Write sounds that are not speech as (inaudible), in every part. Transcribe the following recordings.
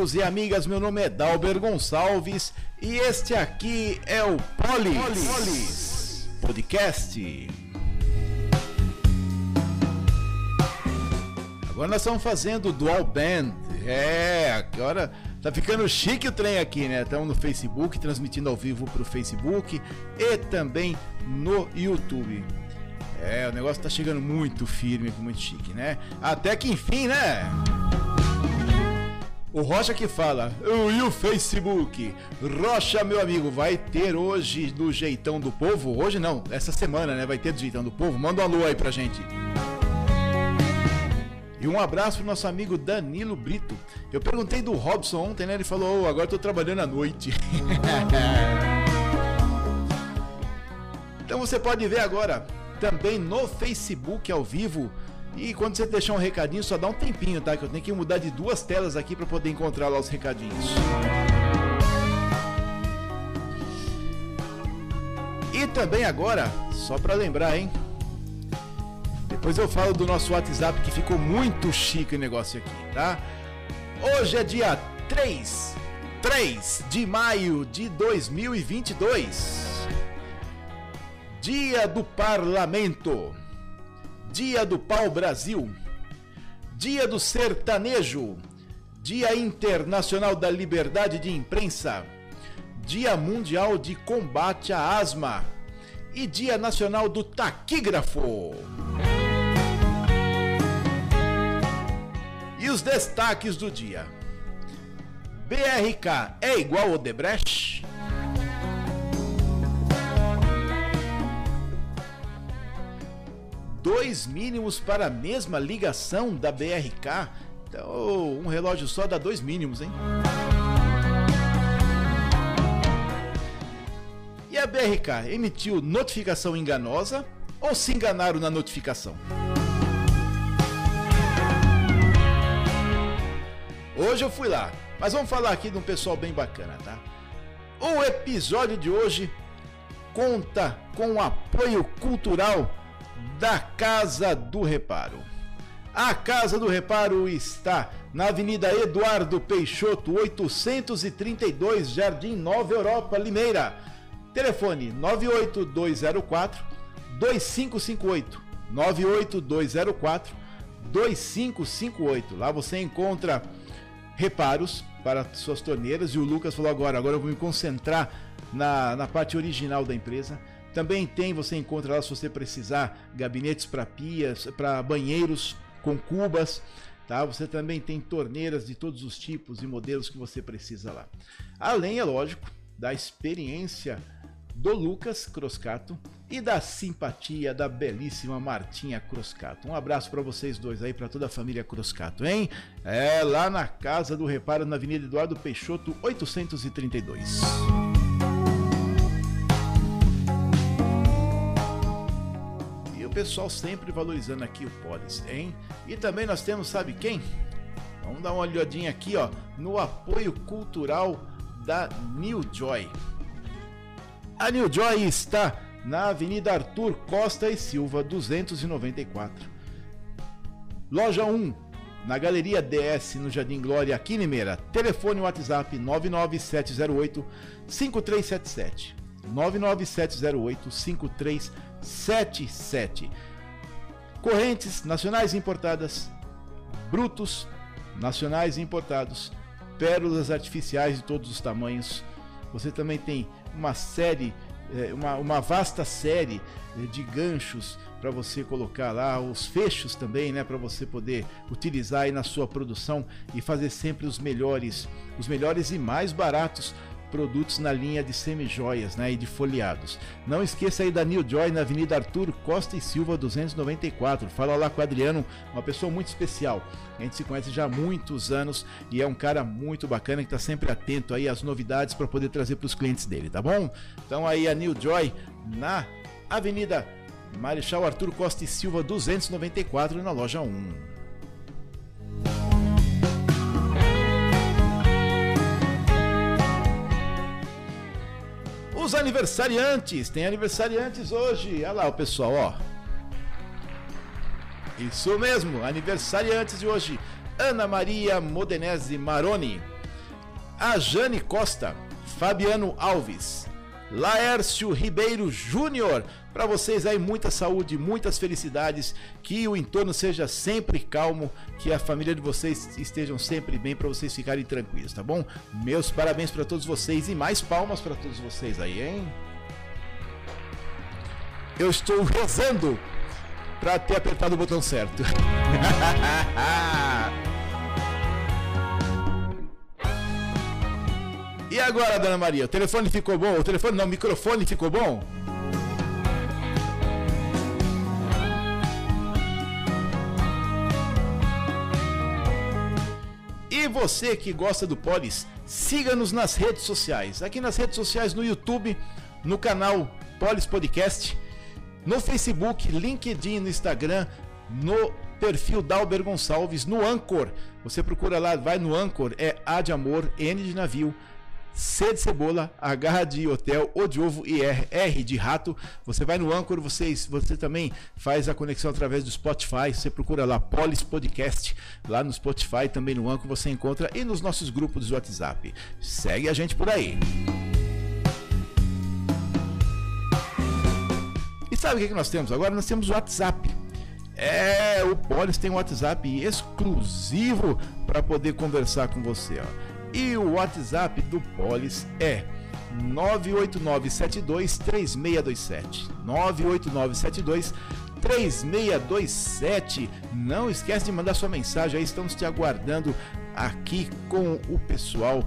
amigos e amigas, meu nome é Dalber Gonçalves e este aqui é o Polis, Polis. Podcast. Agora nós estamos fazendo Dual Band. É, agora tá ficando chique o trem aqui, né? Estamos no Facebook, transmitindo ao vivo para o Facebook e também no YouTube. É, o negócio tá chegando muito firme, muito chique, né? Até que enfim, né? O Rocha que fala, e o Facebook? Rocha, meu amigo, vai ter hoje do Jeitão do Povo? Hoje não, essa semana, né? Vai ter do Jeitão do Povo. Manda um alô aí pra gente. E um abraço pro nosso amigo Danilo Brito. Eu perguntei do Robson ontem, né? Ele falou, oh, agora tô trabalhando à noite. (laughs) então você pode ver agora também no Facebook ao vivo e quando você deixar um recadinho, só dá um tempinho, tá? Que eu tenho que mudar de duas telas aqui para poder encontrar lá os recadinhos. E também agora, só para lembrar, hein? Depois eu falo do nosso WhatsApp que ficou muito chique o negócio aqui, tá? Hoje é dia 3, 3 de maio de 2022. Dia do Parlamento. Dia do Pau Brasil, Dia do Sertanejo, Dia Internacional da Liberdade de Imprensa, Dia Mundial de Combate à Asma e Dia Nacional do Taquígrafo. E os destaques do dia. BRK é igual Odebrecht? Dois mínimos para a mesma ligação da BRK. Então, um relógio só dá dois mínimos, hein? E a BRK emitiu notificação enganosa ou se enganaram na notificação? Hoje eu fui lá, mas vamos falar aqui de um pessoal bem bacana, tá? O episódio de hoje conta com o apoio cultural da Casa do Reparo. A Casa do Reparo está na Avenida Eduardo Peixoto, 832, Jardim Nova Europa, Limeira. Telefone 98204 2558. 98204 2558. Lá você encontra reparos para suas torneiras. E o Lucas falou agora: agora eu vou me concentrar na, na parte original da empresa também tem, você encontra lá se você precisar, gabinetes para pias, para banheiros com cubas, tá? Você também tem torneiras de todos os tipos e modelos que você precisa lá. Além, é lógico, da experiência do Lucas Croscato e da simpatia da belíssima Martinha Croscato. Um abraço para vocês dois aí, para toda a família Croscato, hein? É lá na Casa do Reparo, na Avenida Eduardo Peixoto, 832. Pessoal sempre valorizando aqui o Polis, hein? E também nós temos, sabe quem? Vamos dar uma olhadinha aqui, ó, no apoio cultural da New Joy. A New Joy está na Avenida Arthur Costa e Silva, 294. Loja 1, na Galeria DS, no Jardim Glória, aqui em Limeira. Telefone WhatsApp 99708 5377. 99708 5377. 77. Correntes nacionais importadas, brutos nacionais importados, pérolas artificiais de todos os tamanhos. Você também tem uma série, eh, uma, uma vasta série eh, de ganchos para você colocar lá, os fechos também, né, para você poder utilizar aí na sua produção e fazer sempre os melhores, os melhores e mais baratos produtos na linha de semijoias né, e de folheados. Não esqueça aí da New Joy na Avenida Arthur Costa e Silva 294. Fala lá com o Adriano, uma pessoa muito especial. A gente se conhece já há muitos anos e é um cara muito bacana que está sempre atento aí às novidades para poder trazer para os clientes dele, tá bom? Então aí a New Joy na Avenida Marechal Arthur Costa e Silva 294 na loja 1. Os aniversariantes, tem aniversariantes hoje. Olha lá o pessoal, ó. Isso mesmo, aniversariantes de hoje. Ana Maria Modenese Maroni, a Jane Costa, Fabiano Alves, Laércio Ribeiro Júnior. Para vocês aí, muita saúde, muitas felicidades, que o entorno seja sempre calmo, que a família de vocês estejam sempre bem para vocês ficarem tranquilos, tá bom? Meus parabéns para todos vocês e mais palmas para todos vocês aí, hein? Eu estou rezando para ter apertado o botão certo. (laughs) E agora, dona Maria, o telefone ficou bom? O telefone não, o microfone ficou bom? E você que gosta do Polis, siga-nos nas redes sociais. Aqui nas redes sociais, no YouTube, no canal Polis Podcast, no Facebook, LinkedIn, no Instagram, no perfil Dalber Gonçalves, no Anchor. Você procura lá, vai no Anchor, é A de amor, N de navio, C de cebola, H de hotel, O de ovo e R, R de rato. Você vai no Anchor, você, você também faz a conexão através do Spotify. Você procura lá Polis Podcast, lá no Spotify, também no Anchor você encontra e nos nossos grupos do WhatsApp. Segue a gente por aí. E sabe o que nós temos agora? Nós temos o WhatsApp. É, o Polis tem um WhatsApp exclusivo para poder conversar com você. Ó. E o WhatsApp do Polis é 989723627. 98972 3627. Não esquece de mandar sua mensagem aí, estamos te aguardando aqui com o pessoal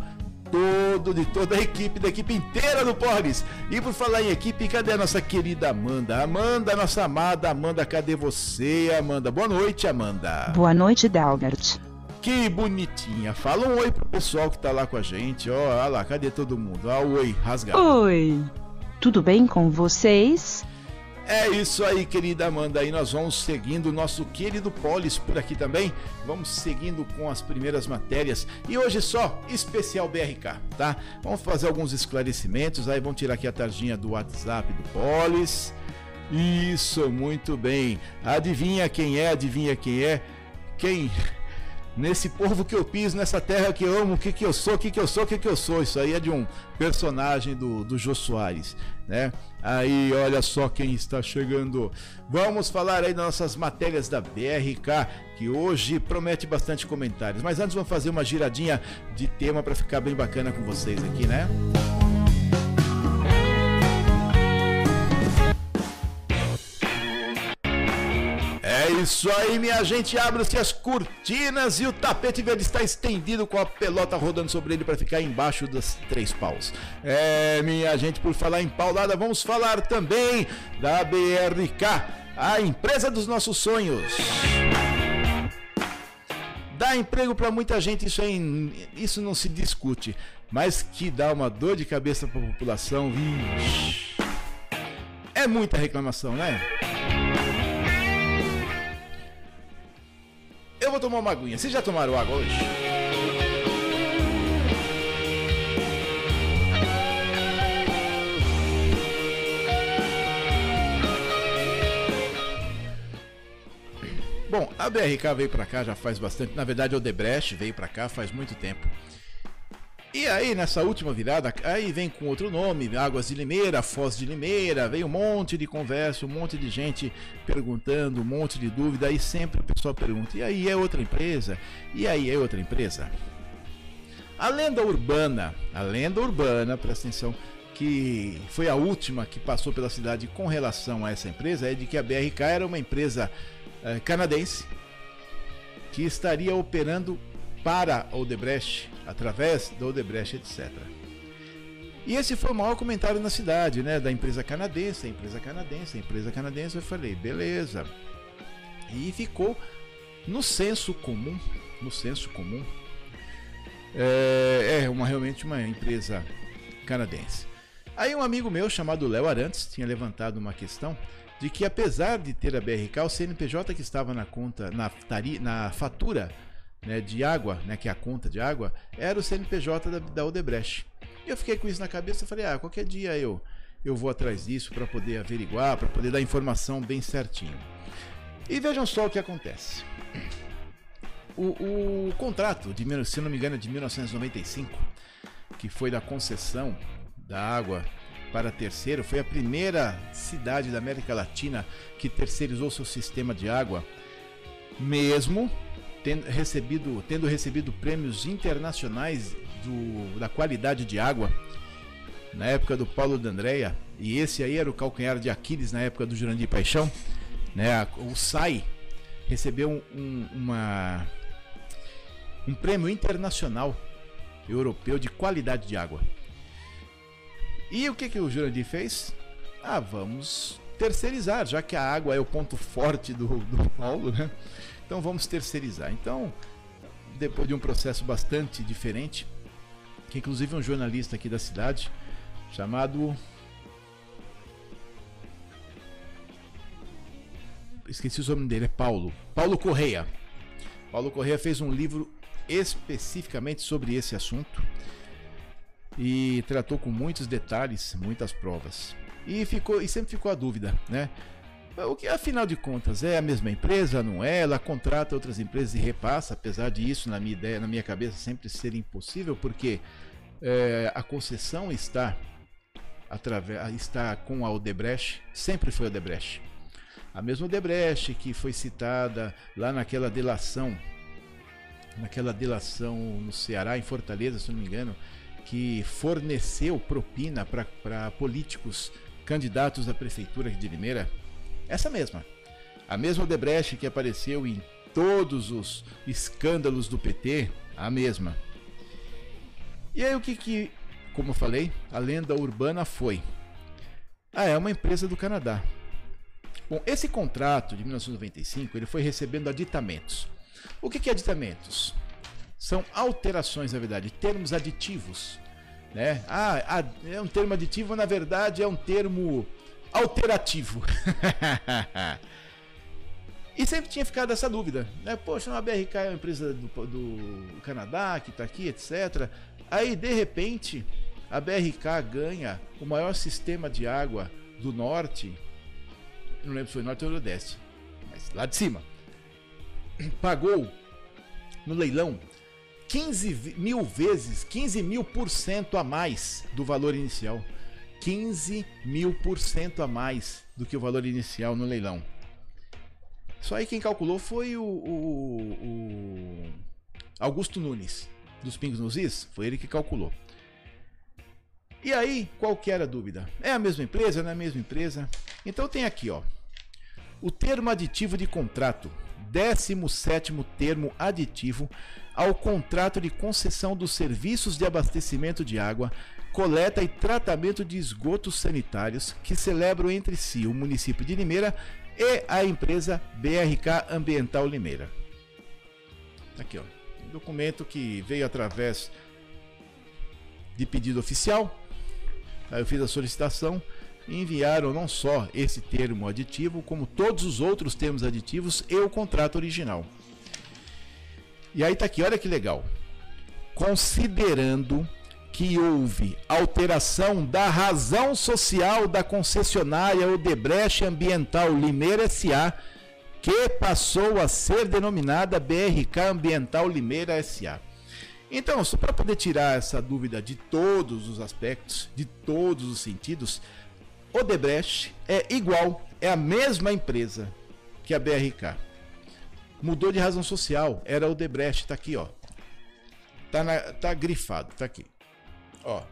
todo, de toda a equipe, da equipe inteira do Polis. E por falar em equipe, cadê a nossa querida Amanda? Amanda, nossa amada Amanda, cadê você, Amanda? Boa noite, Amanda. Boa noite, Dalbert. Que bonitinha. Fala um oi pro pessoal que tá lá com a gente. Ó, olha lá, cadê todo mundo? Ó, oi, rasgado. Oi. Tudo bem com vocês? É isso aí, querida Amanda. Aí nós vamos seguindo o nosso querido Polis por aqui também. Vamos seguindo com as primeiras matérias. E hoje só especial BRK, tá? Vamos fazer alguns esclarecimentos. Aí vamos tirar aqui a tarjinha do WhatsApp do Polis. Isso, muito bem. Adivinha quem é? Adivinha quem é? Quem nesse povo que eu piso, nessa terra que eu amo, o que, que eu sou, o que, que eu sou, o que, que eu sou. Isso aí é de um personagem do, do Jô Soares, né? Aí, olha só quem está chegando. Vamos falar aí das nossas matérias da BRK, que hoje promete bastante comentários. Mas antes vamos fazer uma giradinha de tema para ficar bem bacana com vocês aqui, né? Música isso aí, minha gente. Abre-se as cortinas e o tapete verde está estendido com a pelota rodando sobre ele para ficar embaixo dos três paus. É, minha gente, por falar em paulada, vamos falar também da BRK, a empresa dos nossos sonhos. Dá emprego para muita gente, isso, aí, isso não se discute. Mas que dá uma dor de cabeça para a população, vixe. É muita reclamação, né? Vou tomar uma aguinha. Vocês já tomaram água hoje? Bom, a BRK veio para cá já faz bastante. Na verdade, o Debrecht veio para cá faz muito tempo. E aí, nessa última virada, aí vem com outro nome, Águas de Limeira, Foz de Limeira, veio um monte de conversa, um monte de gente perguntando, um monte de dúvida, aí sempre o pessoal pergunta, e aí é outra empresa? E aí é outra empresa? A lenda urbana, a lenda urbana, presta atenção, que foi a última que passou pela cidade com relação a essa empresa, é de que a BRK era uma empresa eh, canadense que estaria operando para Odebrecht, através da Odebrecht, etc. E esse foi o maior comentário na cidade, né? Da empresa canadense, a empresa canadense, a empresa canadense. Eu falei, beleza. E ficou no senso comum, no senso comum, é, é uma realmente uma empresa canadense. Aí um amigo meu chamado Léo Arantes tinha levantado uma questão de que apesar de ter a BRK, o CNPJ que estava na conta, na, tari, na fatura né, de água, né, que é a conta de água, era o CNPJ da, da Odebrecht. E eu fiquei com isso na cabeça e falei, ah, qualquer dia eu, eu vou atrás disso para poder averiguar, para poder dar informação bem certinho. E vejam só o que acontece. o, o contrato, de, se não me engano, é de 1995, que foi da concessão da água para terceiro, foi a primeira cidade da América Latina que terceirizou seu sistema de água, mesmo tendo recebido, tendo recebido prêmios internacionais do, da qualidade de água na época do Paulo D'Andrea, e esse aí era o calcanhar de Aquiles na época do Jurandir Paixão, né? O SAI recebeu um, uma, um prêmio internacional europeu de qualidade de água. E o que, que o Jurandir fez? Ah, vamos terceirizar, já que a água é o ponto forte do, do Paulo, né? Então vamos terceirizar. Então, depois de um processo bastante diferente, que inclusive um jornalista aqui da cidade, chamado. Esqueci o nome dele, é Paulo. Paulo Correia. Paulo Correia fez um livro especificamente sobre esse assunto e tratou com muitos detalhes, muitas provas. E ficou e sempre ficou a dúvida, né? O que afinal de contas é a mesma empresa, não é? Ela contrata outras empresas e repassa, apesar de isso na minha ideia, na minha cabeça sempre ser impossível, porque é, a concessão está através está com a Odebrecht, sempre foi a Odebrecht. A mesma Odebrecht que foi citada lá naquela delação, naquela delação no Ceará, em Fortaleza, se não me engano, que forneceu propina para políticos candidatos à prefeitura de Limeira, essa mesma. A mesma Odebrecht que apareceu em todos os escândalos do PT, a mesma. E aí o que, que como eu falei, a lenda urbana foi: ah, é uma empresa do Canadá. Bom, esse contrato de 1995 ele foi recebendo aditamentos. O que, que é aditamentos? São alterações, na verdade, termos aditivos. Né? Ah, é um termo aditivo, na verdade é um termo alterativo. (laughs) e sempre tinha ficado essa dúvida, né? Poxa, a BRK é uma empresa do, do Canadá que está aqui, etc. Aí, de repente, a BRK ganha o maior sistema de água do norte, não lembro se foi norte ou nordeste, mas lá de cima. Pagou no leilão 15 mil vezes, 15 mil por cento a mais do valor inicial. 15 mil por cento a mais do que o valor inicial no leilão. Só aí quem calculou foi o, o, o Augusto Nunes, dos Pingos nos Is, foi ele que calculou. E aí, qual que era a dúvida? É a mesma empresa? Não é a mesma empresa? Então tem aqui, ó. O termo aditivo de contrato. 17 termo aditivo ao contrato de concessão dos serviços de abastecimento de água, coleta e tratamento de esgotos sanitários que celebram entre si o município de Limeira e a empresa BRK Ambiental Limeira. Aqui, ó. Um documento que veio através de pedido oficial Aí eu fiz a solicitação e enviaram não só esse termo aditivo, como todos os outros termos aditivos e o contrato original. E aí tá aqui, olha que legal. Considerando que houve alteração da razão social da concessionária Odebrecht Ambiental Limeira SA, que passou a ser denominada BRK Ambiental Limeira SA. Então, só para poder tirar essa dúvida de todos os aspectos, de todos os sentidos, Odebrecht é igual, é a mesma empresa que a BRK. Mudou de razão social, era Odebrecht, tá aqui, ó. Tá, na, tá grifado, tá aqui. Ó.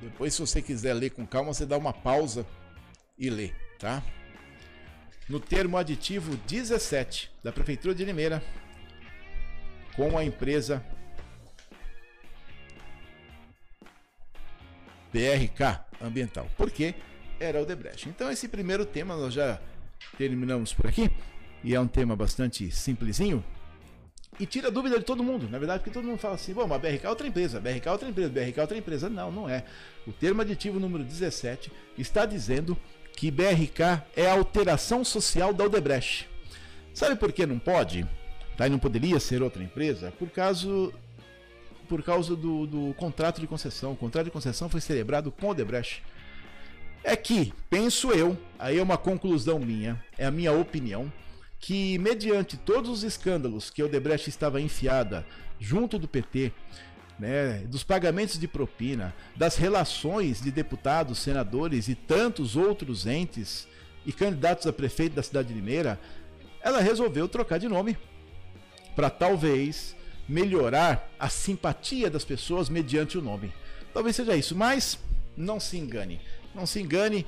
Depois, se você quiser ler com calma, você dá uma pausa e lê, tá? No termo aditivo 17 da Prefeitura de Limeira, com a empresa BRK Ambiental, porque era o Debrecht. Então esse primeiro tema nós já terminamos por aqui e é um tema bastante simplesinho e tira a dúvida de todo mundo, na verdade, porque todo mundo fala assim, bom, mas BRK é outra empresa, BRK é outra empresa, BRK é outra empresa. Não, não é. O termo aditivo número 17 está dizendo que BRK é a alteração social da Odebrecht. Sabe por que não pode? tá? e não poderia ser outra empresa por causa, por causa do, do contrato de concessão. O contrato de concessão foi celebrado com o Debrecht. É que, penso eu, aí é uma conclusão minha, é a minha opinião, que, mediante todos os escândalos que Odebrecht estava enfiada junto do PT, né, dos pagamentos de propina, das relações de deputados, senadores e tantos outros entes e candidatos a prefeito da cidade de Limeira, ela resolveu trocar de nome para talvez melhorar a simpatia das pessoas mediante o nome. Talvez seja isso, mas não se engane. Não se engane,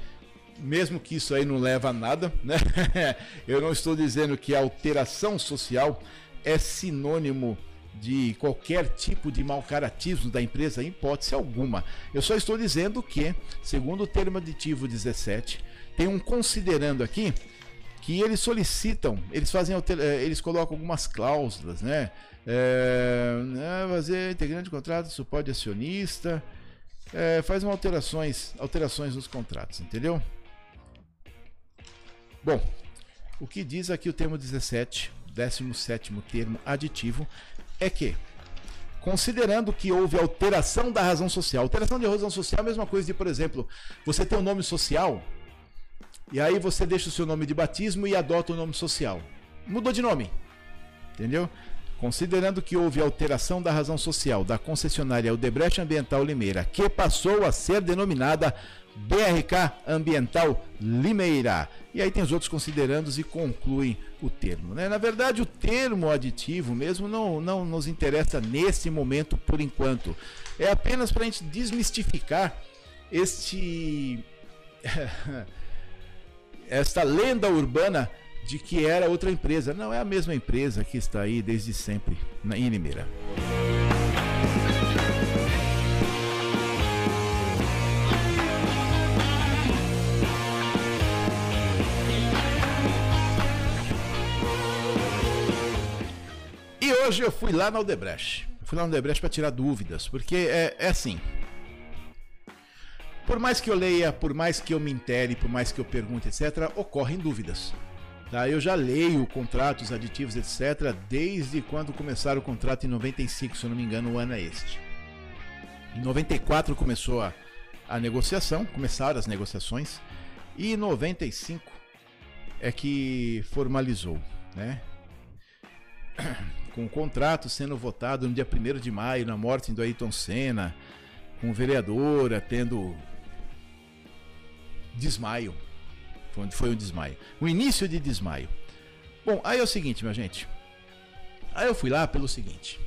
mesmo que isso aí não leva a nada, né? (laughs) Eu não estou dizendo que a alteração social é sinônimo de qualquer tipo de mau caratismo da empresa, em hipótese alguma. Eu só estou dizendo que, segundo o termo aditivo 17, tem um considerando aqui que eles solicitam, eles fazem, eh, eles colocam algumas cláusulas, né? É, fazer integrante de contrato, suporte acionista, é, faz alterações, alterações nos contratos, entendeu? Bom, o que diz aqui o termo 17, 17 termo aditivo, é que, considerando que houve alteração da razão social, alteração de razão social é a mesma coisa de, por exemplo, você tem um nome social e aí você deixa o seu nome de batismo e adota o nome social. Mudou de nome. Entendeu? Considerando que houve alteração da razão social da concessionária Odebrecht Ambiental Limeira, que passou a ser denominada BRK Ambiental Limeira. E aí tem os outros considerandos e concluem o termo. Né? Na verdade, o termo aditivo mesmo não, não nos interessa nesse momento por enquanto. É apenas para a gente desmistificar este. (laughs) esta lenda urbana de que era outra empresa. Não, é a mesma empresa que está aí desde sempre em Limeira. E hoje eu fui lá na Odebrecht. Eu fui lá na Odebrecht para tirar dúvidas, porque é, é assim. Por mais que eu leia, por mais que eu me intere, por mais que eu pergunte, etc., ocorrem dúvidas. Tá? Eu já leio contratos aditivos, etc., desde quando começaram o contrato em 95, se eu não me engano, o ano é este. Em 94 começou a, a negociação, começaram as negociações, e em 95 é que formalizou, né? Com o contrato sendo votado no dia 1 de maio, na morte do Ayrton Senna, com vereadora tendo desmaio. Foi foi o desmaio. O início de desmaio. Bom, aí é o seguinte, minha gente. Aí eu fui lá pelo seguinte.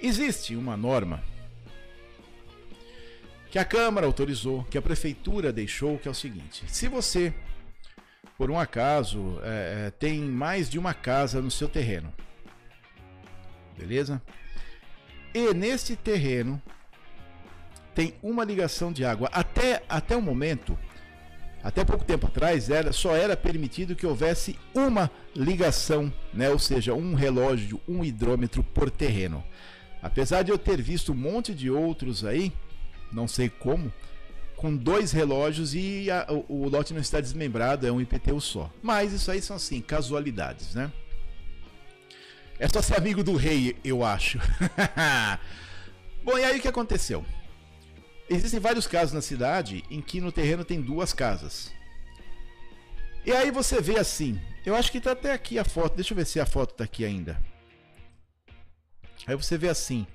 Existe uma norma que a Câmara autorizou, que a Prefeitura deixou, que é o seguinte: se você, por um acaso, é, é tem mais de uma casa no seu terreno, beleza? E neste terreno tem uma ligação de água. Até, até o momento, até pouco tempo atrás, era, só era permitido que houvesse uma ligação, né? ou seja, um relógio, um hidrômetro por terreno. Apesar de eu ter visto um monte de outros aí, não sei como, com dois relógios e a, o, o, lote não está desmembrado, é um IPTU só. Mas isso aí são assim, casualidades, né? É só ser amigo do rei, eu acho. (laughs) Bom, e aí o que aconteceu? Existem vários casos na cidade em que no terreno tem duas casas. E aí você vê assim, eu acho que está até aqui a foto, deixa eu ver se a foto está aqui ainda. Aí você vê assim,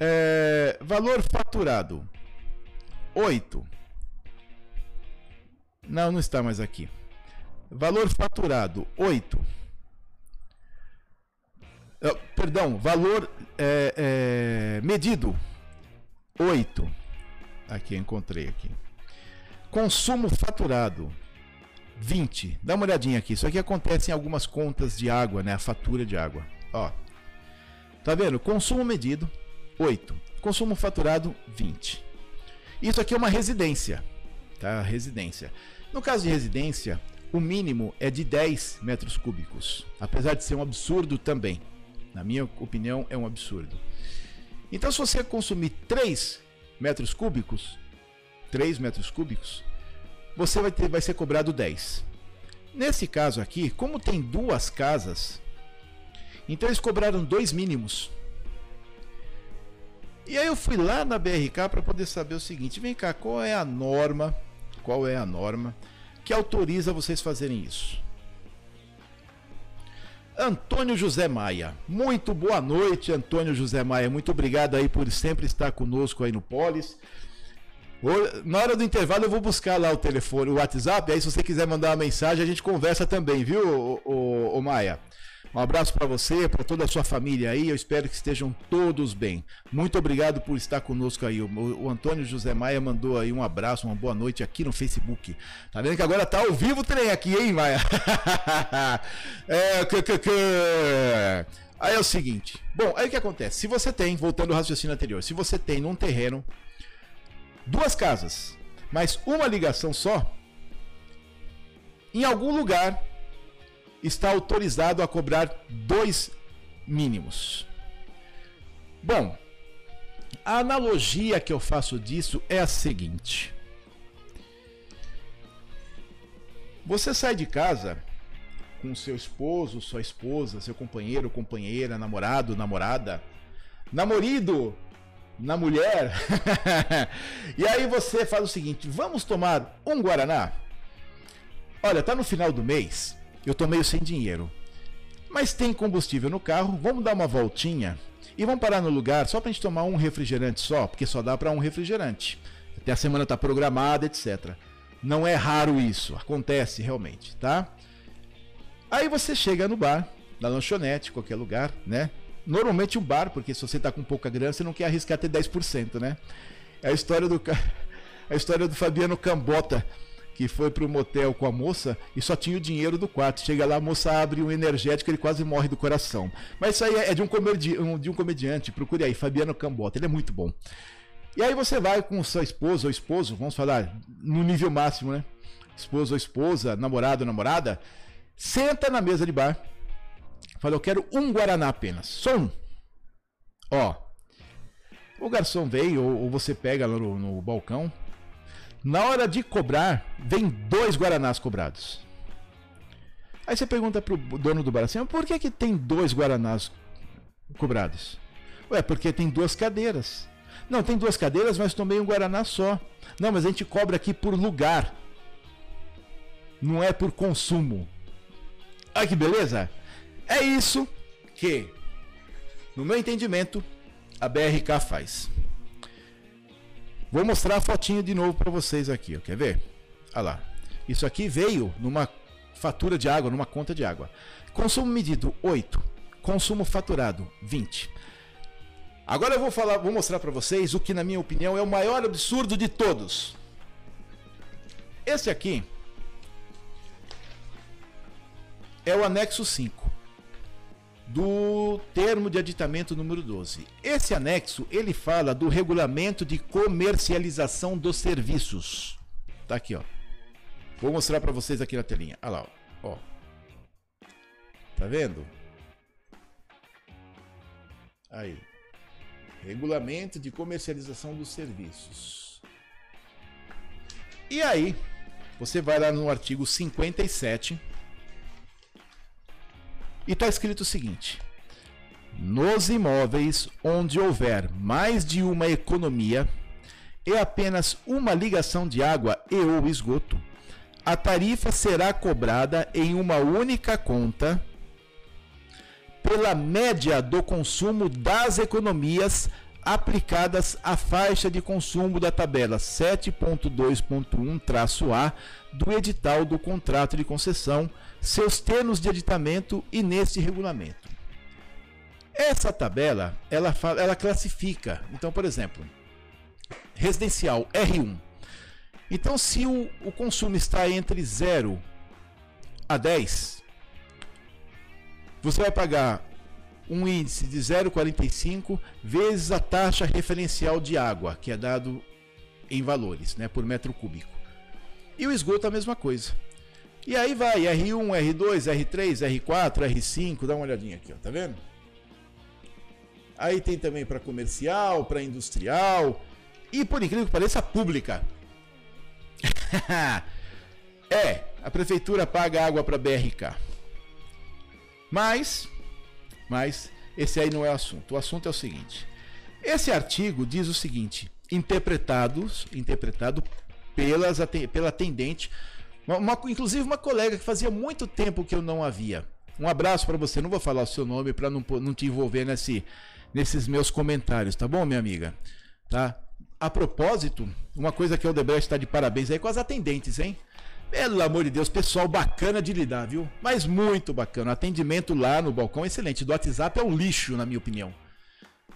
é, valor faturado 8. Não, não está mais aqui. Valor faturado 8. Uh, ah, perdão, valor é, é, medido 8. Aqui, encontrei aqui. Consumo faturado. 20. Dá uma olhadinha aqui. Isso aqui acontece em algumas contas de água, né? A fatura de água. Ó. Tá vendo? Consumo medido, 8. Consumo faturado, 20. Isso aqui é uma residência. Tá? Residência. No caso de residência, o mínimo é de 10 metros cúbicos. Apesar de ser um absurdo também. Na minha opinião, é um absurdo. Então, se você consumir 3 metros cúbicos, 3 metros cúbicos, você vai, ter, vai ser cobrado 10. Nesse caso aqui, como tem duas casas, então eles cobraram dois mínimos. E aí eu fui lá na BRK para poder saber o seguinte: vem cá, qual é a norma? Qual é a norma que autoriza vocês fazerem isso? Antônio José Maia. Muito boa noite, Antônio José Maia. Muito obrigado aí por sempre estar conosco aí no Polis. Na hora do intervalo eu vou buscar lá o telefone, o WhatsApp, aí se você quiser mandar uma mensagem a gente conversa também, viu, o, o, o Maia? Um abraço para você, para toda a sua família aí. Eu espero que estejam todos bem. Muito obrigado por estar conosco aí. O, Antônio José Maia mandou aí um abraço, uma boa noite aqui no Facebook. Tá vendo que agora tá ao vivo o trem aqui, hein, Maia? (laughs) é, que, que, que... Aí é o seguinte. Bom, aí o que acontece? Se você tem, voltando ao raciocínio anterior, se você tem num terreno duas casas, mas uma ligação só, em algum lugar está autorizado a cobrar dois mínimos. Bom, a analogia que eu faço disso é a seguinte: você sai de casa com seu esposo, sua esposa, seu companheiro, companheira, namorado, namorada, namorido, na mulher. (laughs) e aí você faz o seguinte: vamos tomar um guaraná? Olha, tá no final do mês eu tô meio sem dinheiro. Mas tem combustível no carro, vamos dar uma voltinha e vamos parar no lugar só pra gente tomar um refrigerante só, porque só dá para um refrigerante. Até a semana tá programada, etc. Não é raro isso, acontece realmente, tá? Aí você chega no bar, na lanchonete, qualquer lugar, né? Normalmente um bar, porque se você tá com pouca grana, você não quer arriscar ter 10%, né? É a história do (laughs) a história do Fabiano Cambota que foi pro motel com a moça e só tinha o dinheiro do quarto. Chega lá, a moça abre um energético, ele quase morre do coração. Mas isso aí é de um, comedi de um comediante, procure aí, Fabiano Cambota, ele é muito bom. E aí você vai com sua esposa ou esposo, vamos falar no nível máximo, né? Esposa ou esposa, namorado ou namorada, senta na mesa de bar, fala, eu quero um Guaraná apenas, só um. Ó, o garçom veio, ou, ou você pega lá no, no balcão, na hora de cobrar, vem dois Guaranás cobrados. Aí você pergunta pro dono do bar assim, por que, que tem dois Guaranás cobrados? Ué, porque tem duas cadeiras. Não, tem duas cadeiras, mas tomei um Guaraná só. Não, mas a gente cobra aqui por lugar. Não é por consumo. Olha que beleza? É isso que, no meu entendimento, a BRK faz. Vou mostrar a fotinha de novo para vocês aqui, ó. quer ver? Olha lá. Isso aqui veio numa fatura de água, numa conta de água. Consumo medido 8, consumo faturado 20. Agora eu vou falar, vou mostrar para vocês o que na minha opinião é o maior absurdo de todos. Esse aqui é o anexo 5 do termo de aditamento número 12. Esse anexo, ele fala do regulamento de comercialização dos serviços. Tá aqui, ó. Vou mostrar para vocês aqui na telinha. Olha lá, ó. Tá vendo? Aí. Regulamento de comercialização dos serviços. E aí, você vai lá no artigo 57 e está escrito o seguinte: nos imóveis onde houver mais de uma economia e apenas uma ligação de água e ou esgoto, a tarifa será cobrada em uma única conta pela média do consumo das economias aplicadas à faixa de consumo da tabela 7.2.1-A do edital do contrato de concessão seus termos de editamento e neste regulamento. Essa tabela, ela, fala, ela classifica. Então, por exemplo, residencial R1. Então, se o, o consumo está entre 0 a 10, você vai pagar um índice de 0,45 vezes a taxa referencial de água, que é dado em valores, né, por metro cúbico. E o esgoto a mesma coisa. E aí vai, R1, R2, R3, R4, R5, dá uma olhadinha aqui, ó, tá vendo? Aí tem também para comercial, para industrial e por incrível que pareça, pública. (laughs) é, a prefeitura paga água para BRK. Mas, mas esse aí não é o assunto. O assunto é o seguinte: esse artigo diz o seguinte, interpretados, interpretado pelas, pela atendente uma, uma, inclusive uma colega que fazia muito tempo que eu não havia. Um abraço para você. Não vou falar o seu nome para não, não te envolver nesse, nesses meus comentários, tá bom, minha amiga? Tá? A propósito, uma coisa que o Odebrecht está de parabéns aí com as atendentes, hein? Pelo amor de Deus, pessoal bacana de lidar, viu? Mas muito bacana. Atendimento lá no balcão excelente. Do WhatsApp é um lixo, na minha opinião.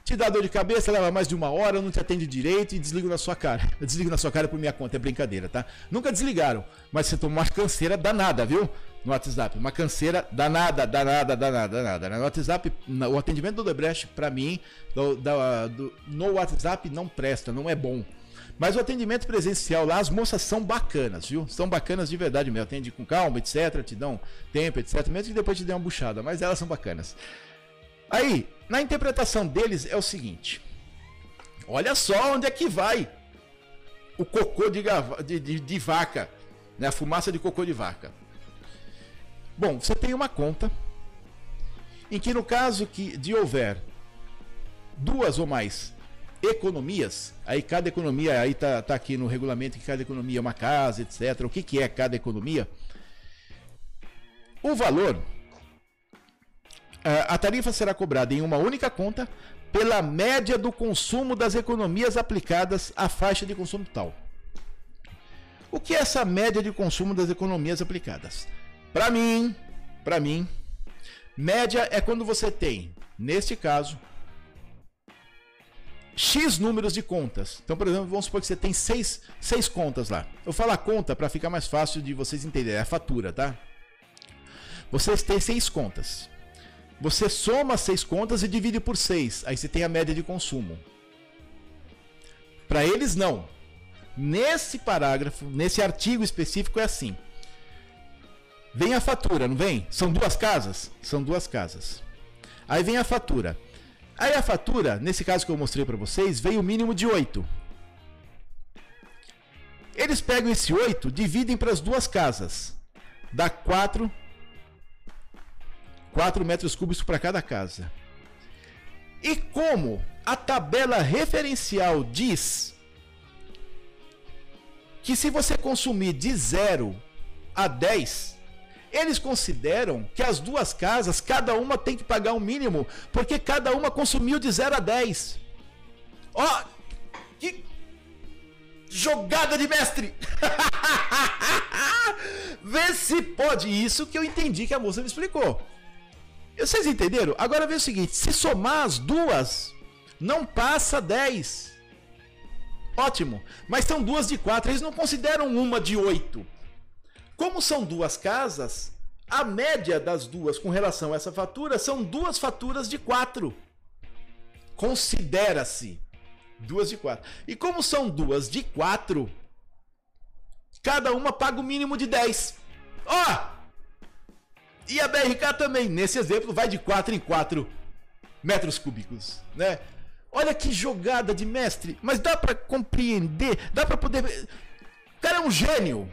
Te dá dor de cabeça, leva mais de uma hora, não te atende direito e desligo na sua cara. Eu desligo na sua cara por minha conta, é brincadeira, tá? Nunca desligaram, mas você tomou uma canseira danada, viu? No WhatsApp. Uma canseira danada, danada, danada, danada. No WhatsApp, o atendimento do Debrecht, pra mim, do, do, no WhatsApp não presta, não é bom. Mas o atendimento presencial lá, as moças são bacanas, viu? São bacanas de verdade mesmo. Atende com calma, etc. Te dão tempo, etc. Mesmo que depois te dê uma buchada, mas elas são bacanas. Aí, na interpretação deles é o seguinte: olha só onde é que vai o cocô de, de, de, de vaca, né? a fumaça de cocô de vaca. Bom, você tem uma conta em que no caso que de houver duas ou mais economias, aí cada economia, aí tá, tá aqui no regulamento que cada economia é uma casa, etc. O que, que é cada economia? O valor, a tarifa será cobrada em uma única conta pela média do consumo das economias aplicadas à faixa de consumo tal. O que é essa média de consumo das economias aplicadas? Para mim, para mim, média é quando você tem, neste caso, X números de contas. Então, por exemplo, vamos supor que você tem seis, seis contas lá. Eu falo a conta para ficar mais fácil de vocês entenderem. É a fatura, tá? Vocês têm seis contas. Você soma seis contas e divide por seis. Aí você tem a média de consumo. Para eles, não. Nesse parágrafo, nesse artigo específico, é assim. Vem a fatura, não vem? São duas casas? São duas casas. Aí vem a fatura. Aí a fatura, nesse caso que eu mostrei para vocês, veio o mínimo de 8. Eles pegam esse 8, dividem para as duas casas. Dá 4 4 metros cúbicos para cada casa. E como a tabela referencial diz que se você consumir de 0 a 10, eles consideram que as duas casas, cada uma tem que pagar um mínimo, porque cada uma consumiu de 0 a 10. Ó, oh, que jogada de mestre! (laughs) Vê se pode isso que eu entendi que a moça me explicou. Vocês entenderam? Agora vê o seguinte: se somar as duas, não passa 10. Ótimo. Mas são duas de 4. Eles não consideram uma de 8. Como são duas casas, a média das duas com relação a essa fatura são duas faturas de quatro. Considera-se duas de quatro. E como são duas de quatro, cada uma paga o mínimo de 10. Ó! Oh! E a BRK também, nesse exemplo, vai de 4 em 4 metros cúbicos, né? Olha que jogada de mestre, mas dá para compreender, dá para poder. O cara é um gênio.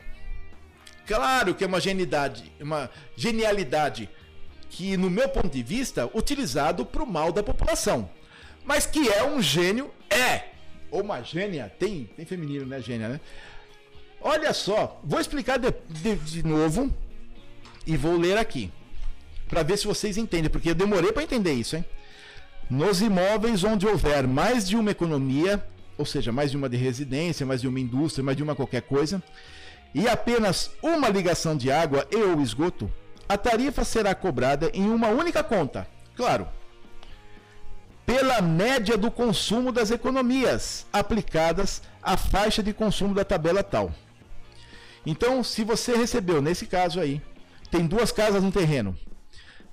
Claro que é uma genialidade, uma genialidade que, no meu ponto de vista, utilizado para o mal da população. Mas que é um gênio, é. Ou uma gênia, tem, tem feminino, né, gênia, né? Olha só, vou explicar de, de, de novo e vou ler aqui. Para ver se vocês entendem, porque eu demorei para entender isso, hein? Nos imóveis onde houver mais de uma economia, ou seja, mais de uma de residência, mais de uma indústria, mais de uma qualquer coisa, e apenas uma ligação de água e ou esgoto, a tarifa será cobrada em uma única conta. Claro, pela média do consumo das economias aplicadas à faixa de consumo da tabela tal. Então, se você recebeu, nesse caso aí, tem duas casas no terreno,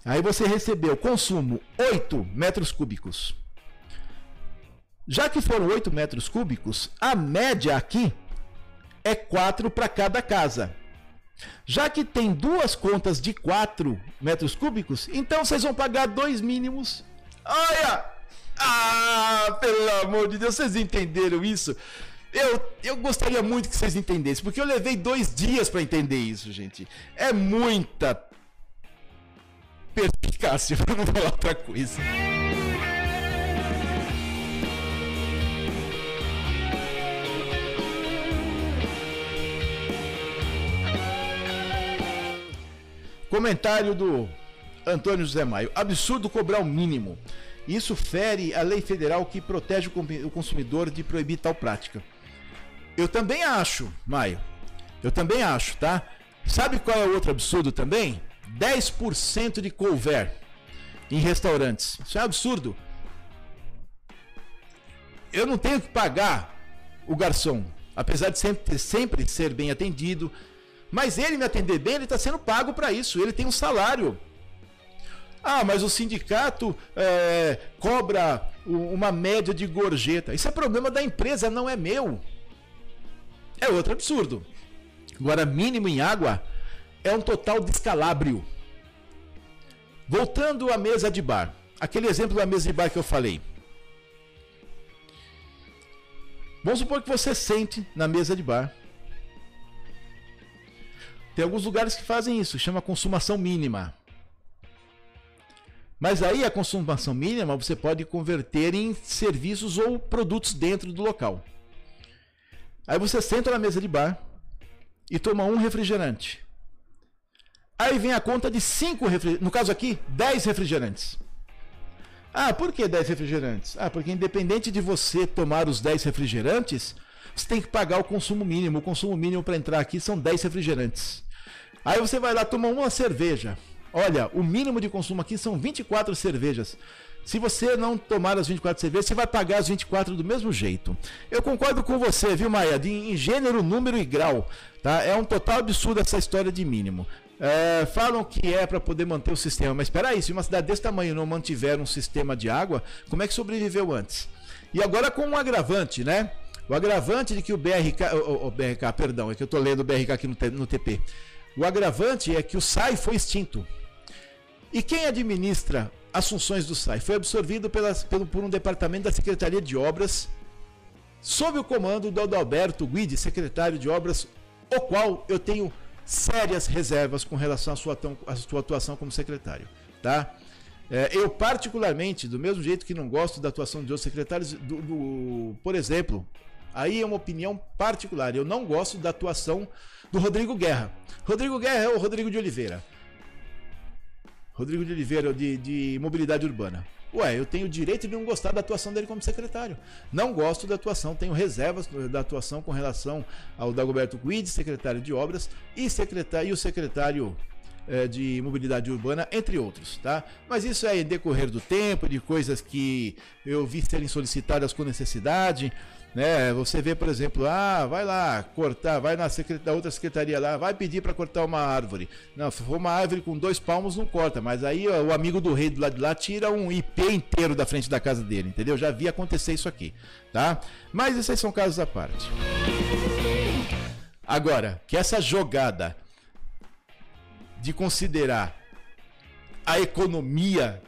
aí você recebeu consumo 8 metros cúbicos. Já que foram 8 metros cúbicos, a média aqui é 4 para cada casa. Já que tem duas contas de 4 metros cúbicos, então vocês vão pagar dois mínimos. Olha! Ah, pelo amor de Deus, vocês entenderam isso? Eu, eu gostaria muito que vocês entendessem, porque eu levei dois dias para entender isso, gente. É muita perspicácia, (laughs) para não falar outra coisa. Comentário do Antônio José Maio. Absurdo cobrar o mínimo. Isso fere a lei federal que protege o consumidor de proibir tal prática. Eu também acho, Maio. Eu também acho, tá? Sabe qual é o outro absurdo também? 10% de couvert em restaurantes. Isso é um absurdo. Eu não tenho que pagar o garçom, apesar de sempre, sempre ser bem atendido. Mas ele me atender bem, ele está sendo pago para isso. Ele tem um salário. Ah, mas o sindicato é, cobra uma média de gorjeta. Isso é problema da empresa, não é meu. É outro absurdo. Agora, mínimo em água é um total descalabro. Voltando à mesa de bar. Aquele exemplo da mesa de bar que eu falei. Vamos supor que você sente na mesa de bar. Tem alguns lugares que fazem isso, chama consumação mínima. Mas aí a consumação mínima você pode converter em serviços ou produtos dentro do local. Aí você senta na mesa de bar e toma um refrigerante. Aí vem a conta de cinco refrigerantes, no caso aqui, 10 refrigerantes. Ah, por que 10 refrigerantes? Ah, porque independente de você tomar os 10 refrigerantes, você tem que pagar o consumo mínimo. O consumo mínimo para entrar aqui são 10 refrigerantes. Aí você vai lá tomar uma cerveja. Olha, o mínimo de consumo aqui são 24 cervejas. Se você não tomar as 24 cervejas, você vai pagar as 24 do mesmo jeito. Eu concordo com você, viu, Maia? De, em gênero, número e grau. Tá? É um total absurdo essa história de mínimo. É, falam que é para poder manter o sistema, mas espera aí, se uma cidade desse tamanho não mantiver um sistema de água, como é que sobreviveu antes? E agora com um agravante, né? O agravante de que o BRK, o, o BRK, perdão, é que eu estou lendo o BRK aqui no, no TP. O agravante é que o SAI foi extinto. E quem administra as funções do SAI? Foi absorvido pelas, pelo, por um departamento da Secretaria de Obras, sob o comando do Adalberto Guidi, secretário de Obras, o qual eu tenho sérias reservas com relação à sua, à sua atuação como secretário. Tá? É, eu, particularmente, do mesmo jeito que não gosto da atuação de outros secretários, do, do, por exemplo, aí é uma opinião particular, eu não gosto da atuação do Rodrigo Guerra. Rodrigo Guerra é o Rodrigo de Oliveira. Rodrigo de Oliveira, de, de Mobilidade Urbana. Ué, eu tenho o direito de não gostar da atuação dele como secretário. Não gosto da atuação, tenho reservas da atuação com relação ao Dagoberto Guide, secretário de Obras, e, secretário, e o secretário é, de Mobilidade Urbana, entre outros, tá? Mas isso é decorrer do tempo, de coisas que eu vi serem solicitadas com necessidade. Né? Você vê, por exemplo, ah, vai lá cortar, vai na, secretaria, outra secretaria lá, vai pedir para cortar uma árvore. Não, se for uma árvore com dois palmos, não corta, mas aí ó, o amigo do rei do lado de lá tira um IP inteiro da frente da casa dele, entendeu? Já vi acontecer isso aqui, tá? Mas esses são casos à parte. Agora, que essa jogada de considerar a economia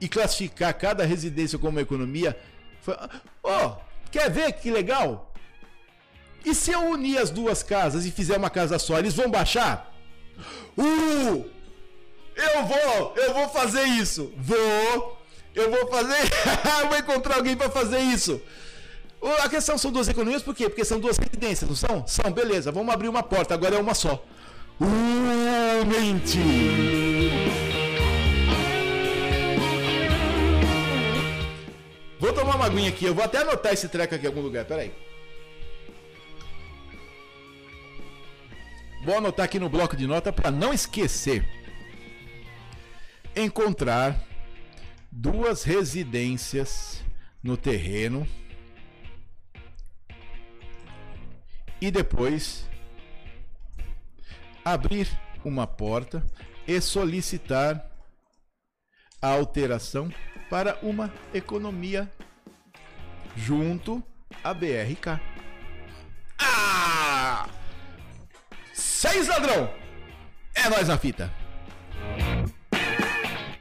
e classificar cada residência como economia, foi, ó, oh, Quer ver que legal? E se eu unir as duas casas e fizer uma casa só, eles vão baixar? Uh! Eu vou, eu vou fazer isso. Vou. Eu vou fazer. (laughs) eu vou encontrar alguém para fazer isso. A questão são duas economias, por quê? Porque são duas residências, não são? São, beleza. Vamos abrir uma porta, agora é uma só. Uh, mentira! Vou tomar uma aguinha aqui. Eu vou até anotar esse treco aqui em algum lugar. Pera aí. Vou anotar aqui no bloco de nota para não esquecer. Encontrar duas residências no terreno e depois abrir uma porta e solicitar a alteração para uma economia junto à BRK. Ah! Seis ladrão! É nós na fita.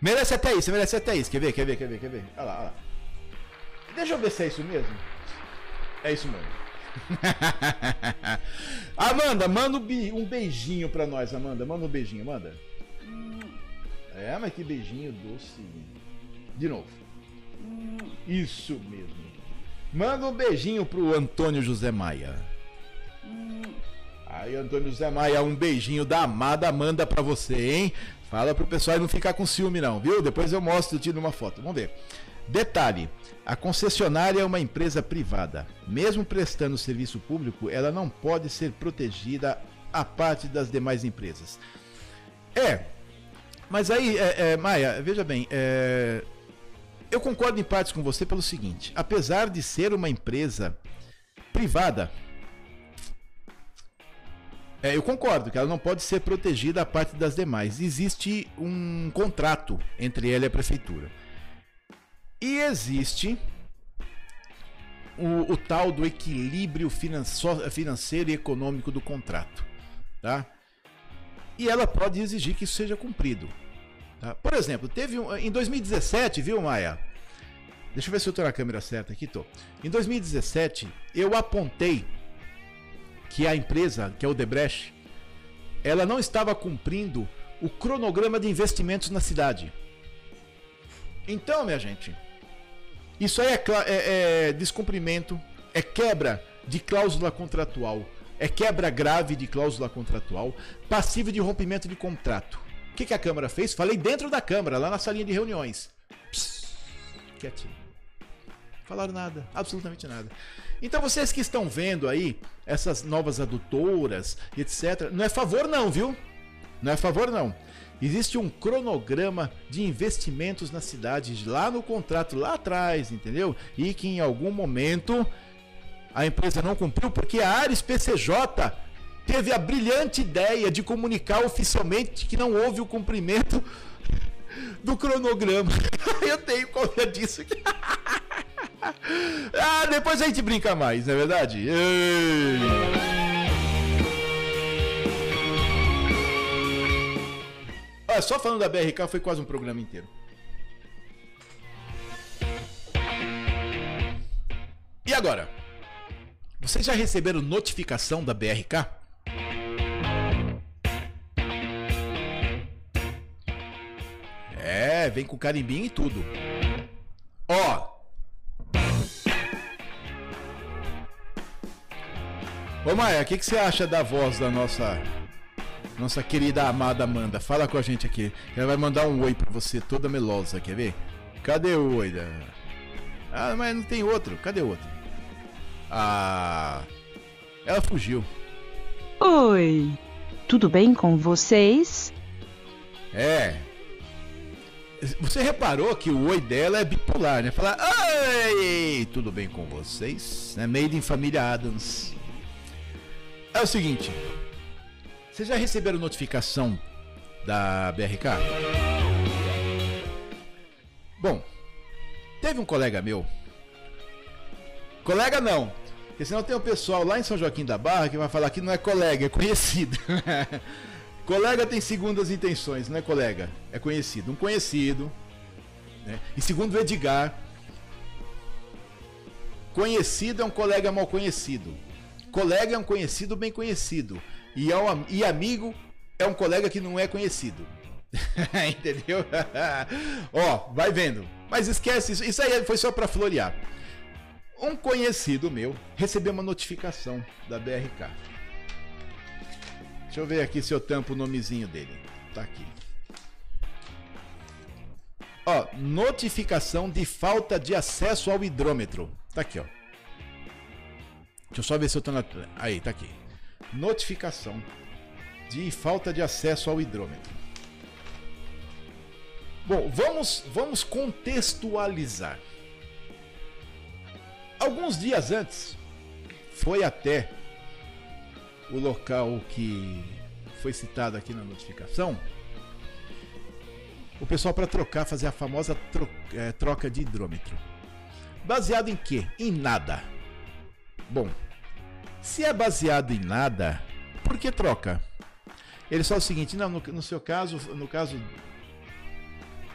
Merece até isso, merece até isso. Quer ver, quer ver, quer ver, quer ver? Olha lá, olha lá. Deixa eu ver se é isso mesmo. É isso mesmo. (laughs) Amanda, manda um beijinho pra nós, Amanda. Manda um beijinho, manda. É, mas que beijinho doce. De novo. Isso mesmo. Manda um beijinho pro Antônio José Maia. Aí Antônio Zé Maia, um beijinho da amada Amanda pra você, hein? Fala pro pessoal não ficar com ciúme, não, viu? Depois eu mostro, eu tiro uma foto. Vamos ver. Detalhe: a concessionária é uma empresa privada. Mesmo prestando serviço público, ela não pode ser protegida à parte das demais empresas. É, mas aí, é, é, Maia, veja bem, é, eu concordo em partes com você pelo seguinte: apesar de ser uma empresa privada, é, eu concordo que ela não pode ser protegida à parte das demais. Existe um contrato entre ela e a prefeitura. E existe o, o tal do equilíbrio financeiro e econômico do contrato. Tá? E ela pode exigir que isso seja cumprido. Tá? Por exemplo, teve um, em 2017, viu, Maia? Deixa eu ver se eu estou na câmera certa aqui, tô. Em 2017, eu apontei que a empresa, que é o Debrecht, ela não estava cumprindo o cronograma de investimentos na cidade. Então, minha gente, isso aí é, é, é descumprimento, é quebra de cláusula contratual, é quebra grave de cláusula contratual, passivo de rompimento de contrato. Que, que a Câmara fez? Falei dentro da Câmara, lá na salinha de reuniões. Psst, quietinho. Falaram nada, absolutamente nada. Então vocês que estão vendo aí essas novas adutoras, etc, não é favor não, viu? Não é favor não. Existe um cronograma de investimentos na cidade lá no contrato lá atrás, entendeu? E que em algum momento a empresa não cumpriu porque a Ares PCJ teve a brilhante ideia de comunicar oficialmente que não houve o cumprimento do cronograma. (laughs) Eu tenho cópia disso aqui. (laughs) ah, depois a gente brinca mais, não é verdade? Ei. Olha, só falando da BRK foi quase um programa inteiro. E agora? Vocês já receberam notificação da BRK? É, vem com carimbinho e tudo. Ó, Ô Maia, o que, que você acha da voz da nossa nossa querida amada Amanda? Fala com a gente aqui. Ela vai mandar um oi pra você, toda melosa, quer ver? Cadê o oi? Da... Ah, mas não tem outro. Cadê o outro? Ah. Ela fugiu. Oi. Tudo bem com vocês? É. Você reparou que o oi dela é bipolar, né? Falar, oi, tudo bem com vocês? É made in família Adams. É o seguinte. Vocês já receberam notificação da BRK? Bom, teve um colega meu. Colega não. Porque senão tem um pessoal lá em São Joaquim da Barra que vai falar que não é colega, é conhecido. (laughs) colega tem segundas intenções, não é colega, é conhecido. Um conhecido. Né? E segundo o Edgar, conhecido é um colega mal conhecido. Colega é um conhecido bem conhecido. E, é um, e amigo é um colega que não é conhecido. (laughs) Entendeu? (laughs) Ó, vai vendo. Mas esquece isso. Isso aí foi só para florear. Um conhecido meu recebeu uma notificação da BRK. Deixa eu ver aqui se eu tampo o nomezinho dele. Tá aqui. Ó, notificação de falta de acesso ao hidrômetro. Tá aqui, ó. Deixa eu só ver se eu tô na. Aí, tá aqui. Notificação de falta de acesso ao hidrômetro. Bom, vamos, vamos contextualizar. Alguns dias antes, foi até o local que foi citado aqui na notificação. O pessoal para trocar, fazer a famosa tro é, troca de hidrômetro. Baseado em quê? Em nada Bom, se é baseado em nada, por que troca? Ele só o seguinte, não, no, no seu caso, no caso.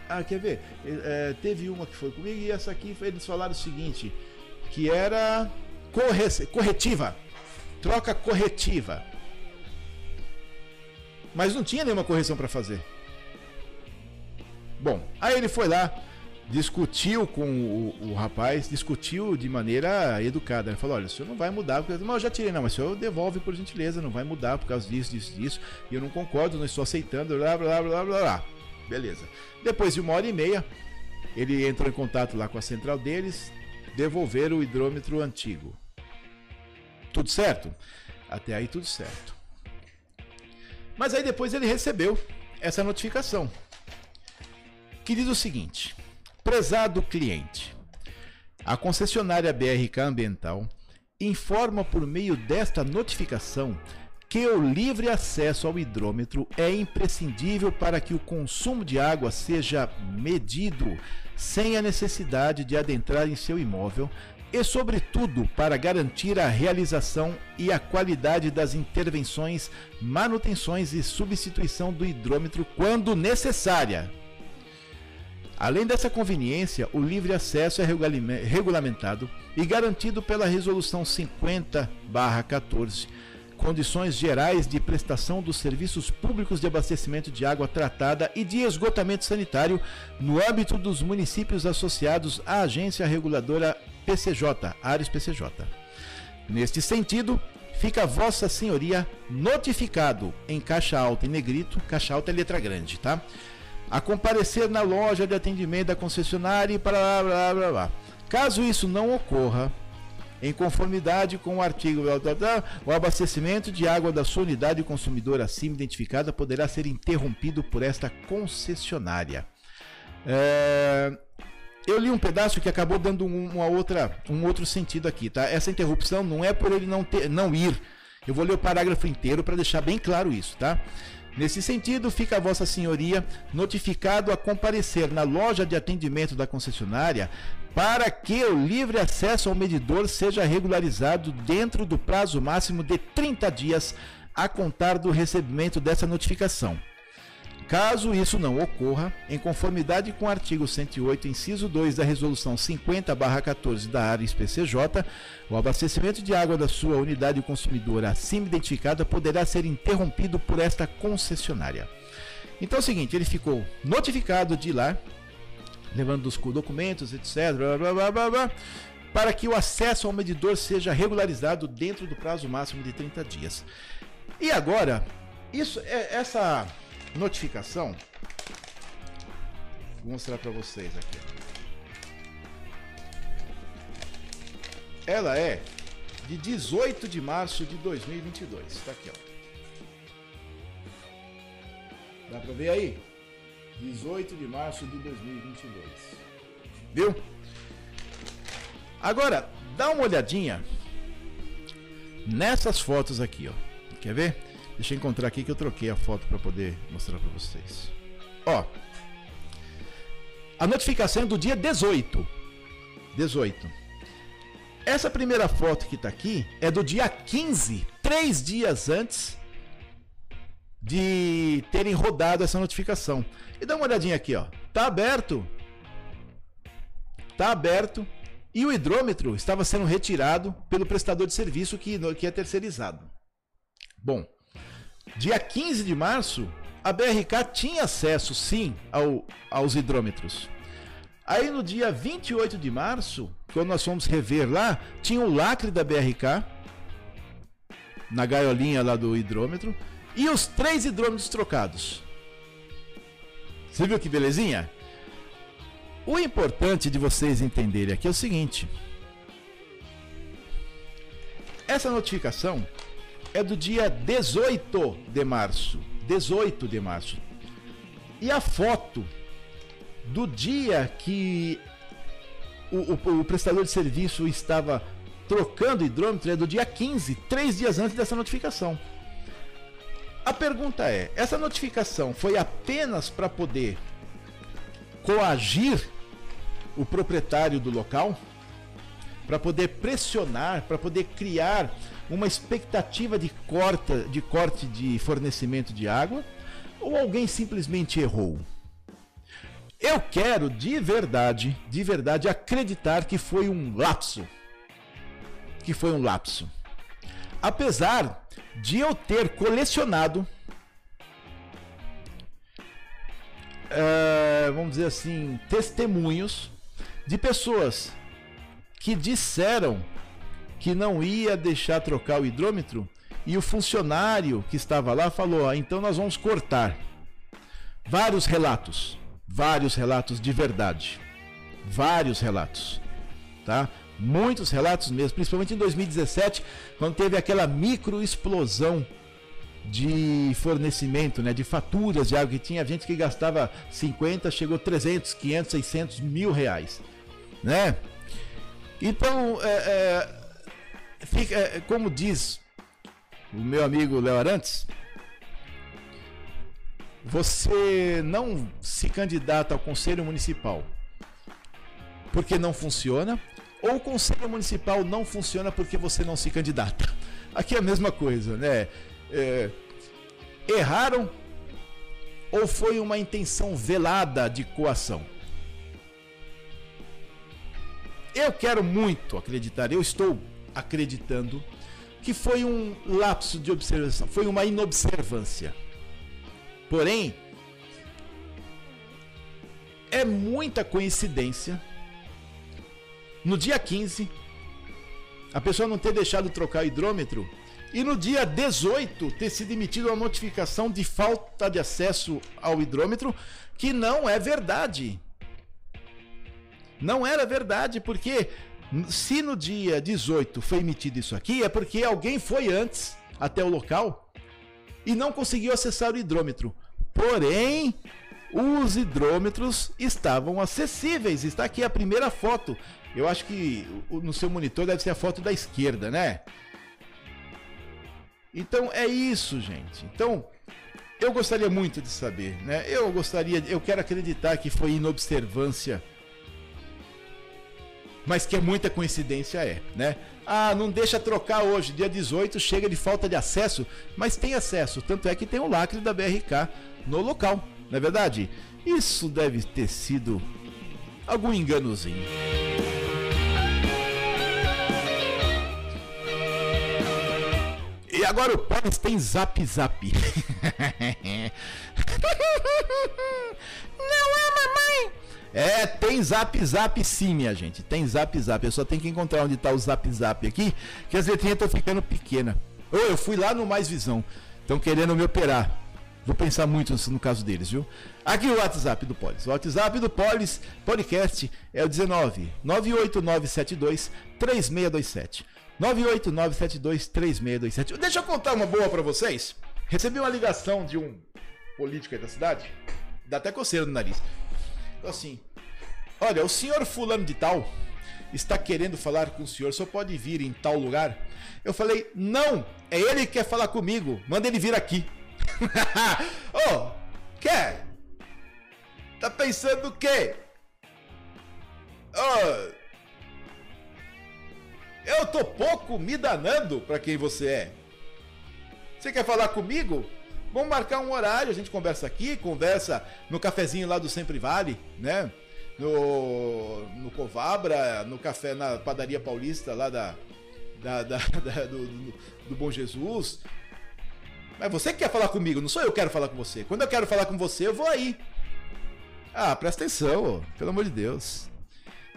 Ah, quer ver? É, teve uma que foi comigo e essa aqui eles falaram o seguinte, que era corre corretiva. Troca corretiva. Mas não tinha nenhuma correção para fazer. Bom, aí ele foi lá, discutiu com o, o, rapaz, discutiu de maneira educada. Ele falou: Olha, o senhor não vai mudar, porque eu já tirei, não, mas o senhor devolve por gentileza, não vai mudar por causa disso, disso, disso. E eu não concordo, não estou aceitando, blá, blá, blá, blá, blá. Beleza. Depois de uma hora e meia, ele entrou em contato lá com a central deles, devolveram o hidrômetro antigo. Tudo certo? Até aí, tudo certo. Mas aí depois ele recebeu essa notificação que diz o seguinte: Prezado cliente, a concessionária BRK Ambiental informa por meio desta notificação que o livre acesso ao hidrômetro é imprescindível para que o consumo de água seja medido sem a necessidade de adentrar em seu imóvel e, sobretudo, para garantir a realização e a qualidade das intervenções, manutenções e substituição do hidrômetro quando necessária. Além dessa conveniência, o livre acesso é regulamentado e garantido pela Resolução 50-14, Condições Gerais de Prestação dos Serviços Públicos de Abastecimento de Água Tratada e de Esgotamento Sanitário no âmbito dos municípios associados à Agência Reguladora PCJ, Ares PCJ. Neste sentido, fica Vossa Senhoria notificado em caixa alta em negrito, caixa alta é letra grande, tá? a comparecer na loja de atendimento da concessionária e para lá, blá, blá, blá. Caso isso não ocorra, em conformidade com o artigo o abastecimento de água da sua unidade consumidora acima identificada poderá ser interrompido por esta concessionária. É, eu li um pedaço que acabou dando uma outra, um outro sentido aqui, tá? Essa interrupção não é por ele não, ter, não ir. Eu vou ler o parágrafo inteiro para deixar bem claro isso, tá? Nesse sentido, fica Vossa Senhoria notificado a comparecer na loja de atendimento da concessionária para que o livre acesso ao medidor seja regularizado dentro do prazo máximo de 30 dias a contar do recebimento dessa notificação. Caso isso não ocorra, em conformidade com o artigo 108, inciso 2 da Resolução 50-14 da área PCJ, o abastecimento de água da sua unidade consumidora acima identificada poderá ser interrompido por esta concessionária. Então é o seguinte, ele ficou notificado de ir lá, levando os documentos, etc., blá, blá, blá, blá, para que o acesso ao medidor seja regularizado dentro do prazo máximo de 30 dias. E agora, isso, é, essa notificação. Vou mostrar para vocês aqui. Ela é de 18 de março de 2022. Está aqui, ó. Dá para ver aí? 18 de março de 2022. Viu? Agora, dá uma olhadinha nessas fotos aqui, ó. Quer ver? Deixa eu encontrar aqui que eu troquei a foto para poder mostrar para vocês. Ó. A notificação é do dia 18. 18. Essa primeira foto que está aqui é do dia 15, três dias antes de terem rodado essa notificação. E dá uma olhadinha aqui, ó. Tá aberto. Tá aberto. E o hidrômetro estava sendo retirado pelo prestador de serviço que, que é terceirizado. Bom, Dia 15 de março, a BRK tinha acesso sim ao, aos hidrômetros. Aí no dia 28 de março, quando nós fomos rever lá, tinha o lacre da BRK na gaiolinha lá do hidrômetro e os três hidrômetros trocados. Você viu que belezinha? O importante de vocês entenderem aqui é o seguinte: essa notificação é do dia 18 de março. 18 de março. E a foto do dia que o, o, o prestador de serviço estava trocando hidrômetro é do dia 15, três dias antes dessa notificação. A pergunta é: essa notificação foi apenas para poder coagir o proprietário do local? Para poder pressionar, para poder criar uma expectativa de, corta, de corte de fornecimento de água ou alguém simplesmente errou? Eu quero de verdade, de verdade acreditar que foi um lapso. Que foi um lapso. Apesar de eu ter colecionado é, vamos dizer assim, testemunhos de pessoas que disseram que não ia deixar trocar o hidrômetro e o funcionário que estava lá falou: ah, então nós vamos cortar. Vários relatos, vários relatos de verdade, vários relatos, tá? Muitos relatos mesmo, principalmente em 2017, quando teve aquela micro explosão de fornecimento, né, de faturas de água que tinha gente que gastava 50, chegou 300, 500, 600 mil reais, né? Então, é, é, fica, é, como diz o meu amigo Léo Arantes, você não se candidata ao conselho municipal porque não funciona, ou o conselho municipal não funciona porque você não se candidata. Aqui é a mesma coisa, né? É, erraram ou foi uma intenção velada de coação? Eu quero muito acreditar, eu estou acreditando que foi um lapso de observação, foi uma inobservância. Porém, é muita coincidência no dia 15 a pessoa não ter deixado trocar o hidrômetro e no dia 18 ter sido emitida uma notificação de falta de acesso ao hidrômetro, que não é verdade. Não era verdade, porque se no dia 18 foi emitido isso aqui, é porque alguém foi antes até o local e não conseguiu acessar o hidrômetro. Porém, os hidrômetros estavam acessíveis. Está aqui a primeira foto. Eu acho que no seu monitor deve ser a foto da esquerda, né? Então é isso, gente. Então, eu gostaria muito de saber, né? Eu gostaria, eu quero acreditar que foi inobservância mas que é muita coincidência é, né? Ah, não deixa trocar hoje, dia 18 chega de falta de acesso, mas tem acesso, tanto é que tem o lacre da BRK no local, não é verdade? Isso deve ter sido algum enganozinho. E agora o Pérez tem zap zap. (laughs) não é, mamãe? É, tem zap zap sim, minha gente. Tem zap zap. Eu só tenho que encontrar onde tá o zap zap aqui, que as letrinhas estão ficando pequenas. Ô, eu fui lá no Mais Visão. Estão querendo me operar. Vou pensar muito no caso deles, viu? Aqui o WhatsApp do Polis. O WhatsApp do Polis Podcast é o 19 98972 3627. 98972 3627. Deixa eu contar uma boa para vocês. Recebi uma ligação de um político aí da cidade. Dá até coceira no nariz assim: Olha, o senhor Fulano de Tal está querendo falar com o senhor, só pode vir em tal lugar? Eu falei: Não, é ele que quer falar comigo, manda ele vir aqui. (laughs) oh, quer? Tá pensando o quê? Oh, eu tô pouco me danando para quem você é. Você quer falar comigo? Vamos marcar um horário, a gente conversa aqui, conversa no cafezinho lá do Sempre Vale, né? No, no Covabra, no café na padaria paulista lá da, da, da, (laughs) da do, do, do, Bom Jesus. Mas você que quer falar comigo, não sou eu que quero falar com você. Quando eu quero falar com você, eu vou aí. Ah, presta atenção, pelo amor de Deus.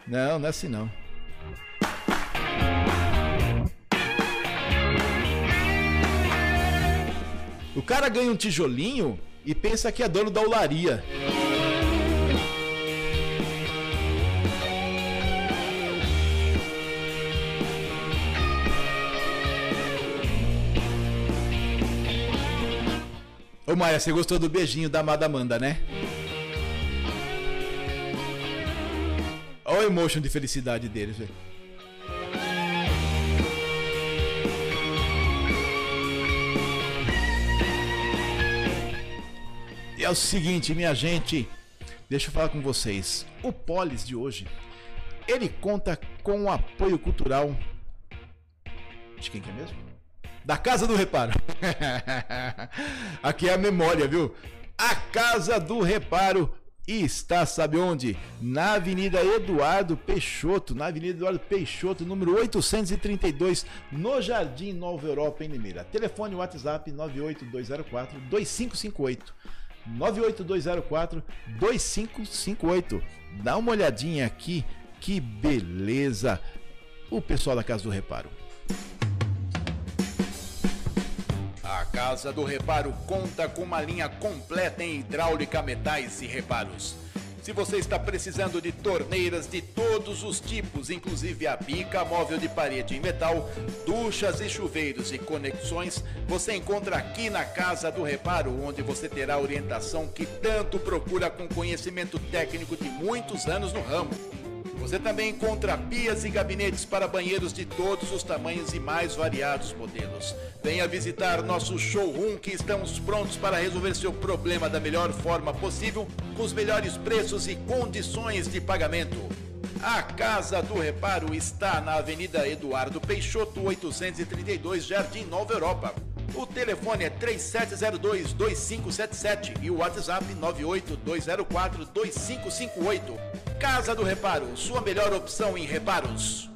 Não, não é assim não. O cara ganha um tijolinho e pensa que é dono da olaria. Ô Maia, você gostou do beijinho da amada Amanda, né? Olha o emotion de felicidade deles, velho. É o seguinte, minha gente, deixa eu falar com vocês. O Polis de hoje, ele conta com o apoio cultural de quem que é mesmo? Da Casa do Reparo. (laughs) Aqui é a memória, viu? A Casa do Reparo está, sabe onde? Na Avenida Eduardo Peixoto, na Avenida Eduardo Peixoto, número 832, no Jardim Nova Europa, em Limeira. Telefone WhatsApp 98204 2558. 98204 2558. Dá uma olhadinha aqui, que beleza! O pessoal da Casa do Reparo. A Casa do Reparo conta com uma linha completa em hidráulica, metais e reparos se você está precisando de torneiras de todos os tipos, inclusive a bica móvel de parede em metal, duchas e chuveiros e conexões, você encontra aqui na Casa do Reparo, onde você terá a orientação que tanto procura com conhecimento técnico de muitos anos no ramo. Você também encontra pias e gabinetes para banheiros de todos os tamanhos e mais variados modelos. Venha visitar nosso showroom que estamos prontos para resolver seu problema da melhor forma possível, com os melhores preços e condições de pagamento. A Casa do Reparo está na Avenida Eduardo Peixoto, 832, Jardim Nova Europa. O telefone é 3702-2577 e o WhatsApp 98204-2558. Casa do Reparo, sua melhor opção em reparos.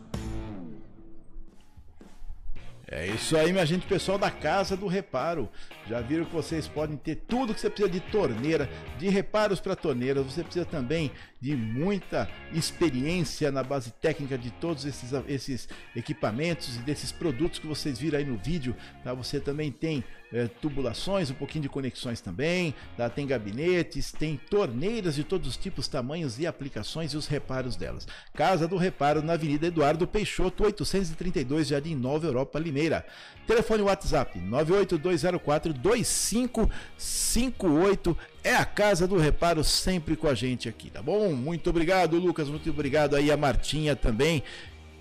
É isso aí, minha gente, pessoal da Casa do Reparo. Já viram que vocês podem ter tudo que você precisa de torneira, de reparos para torneiras. Você precisa também de muita experiência na base técnica de todos esses, esses equipamentos e desses produtos que vocês viram aí no vídeo. Tá? Você também tem é, tubulações, um pouquinho de conexões também, tá? tem gabinetes, tem torneiras de todos os tipos, tamanhos e aplicações e os reparos delas. Casa do Reparo na Avenida Eduardo Peixoto, 832, Jardim Nova Europa, Limeira. Telefone WhatsApp 982042558 é a casa do reparo sempre com a gente aqui, tá bom? Muito obrigado, Lucas, muito obrigado aí a Martinha também